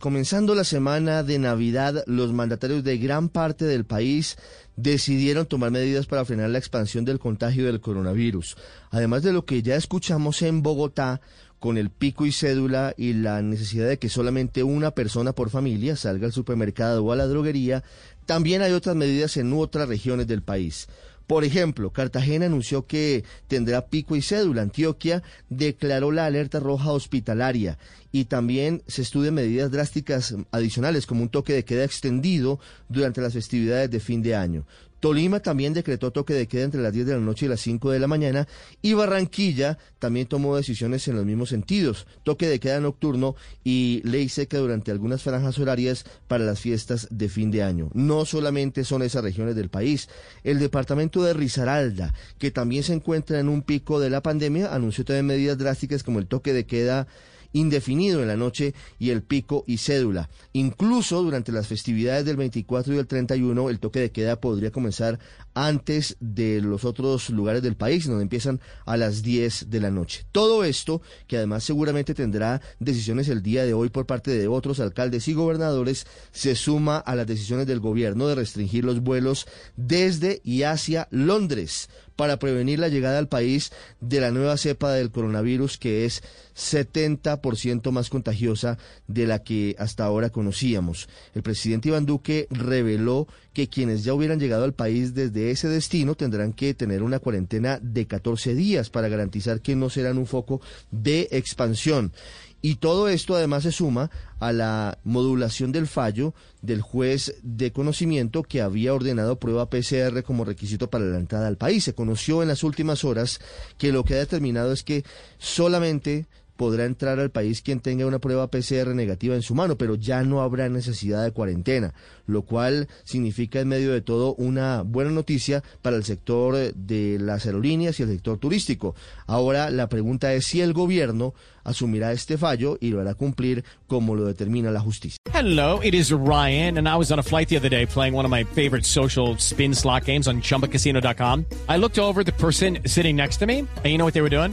Comenzando la semana de Navidad, los mandatarios de gran parte del país decidieron tomar medidas para frenar la expansión del contagio del coronavirus. Además de lo que ya escuchamos en Bogotá, con el pico y cédula y la necesidad de que solamente una persona por familia salga al supermercado o a la droguería, también hay otras medidas en otras regiones del país. Por ejemplo, Cartagena anunció que tendrá pico y cédula. Antioquia declaró la alerta roja hospitalaria y también se estudian medidas drásticas adicionales como un toque de queda extendido durante las festividades de fin de año. Tolima también decretó toque de queda entre las 10 de la noche y las 5 de la mañana y Barranquilla también tomó decisiones en los mismos sentidos, toque de queda nocturno y ley seca durante algunas franjas horarias para las fiestas de fin de año. No solamente son esas regiones del país, el departamento de Risaralda, que también se encuentra en un pico de la pandemia, anunció también medidas drásticas como el toque de queda indefinido en la noche y el pico y cédula. Incluso durante las festividades del 24 y el 31 el toque de queda podría comenzar antes de los otros lugares del país, donde empiezan a las 10 de la noche. Todo esto, que además seguramente tendrá decisiones el día de hoy por parte de otros alcaldes y gobernadores, se suma a las decisiones del gobierno de restringir los vuelos desde y hacia Londres para prevenir la llegada al país de la nueva cepa del coronavirus que es 70% más contagiosa de la que hasta ahora conocíamos. El presidente Iván Duque reveló que quienes ya hubieran llegado al país desde ese destino tendrán que tener una cuarentena de 14 días para garantizar que no serán un foco de expansión. Y todo esto además se suma a la modulación del fallo del juez de conocimiento que había ordenado prueba PCR como requisito para la entrada al país. Se conoció en las últimas horas que lo que ha determinado es que solamente podrá entrar al país quien tenga una prueba PCR negativa en su mano, pero ya no habrá necesidad de cuarentena, lo cual significa en medio de todo una buena noticia para el sector de las aerolíneas y el sector turístico. Ahora la pregunta es si el gobierno asumirá este fallo y lo hará cumplir como lo determina la justicia. Hello, it is Ryan, and I was on a flight the other day playing one of my favorite social spin slot games on chumbacasino.com. I looked over the person sitting next to me, and you know what they were doing?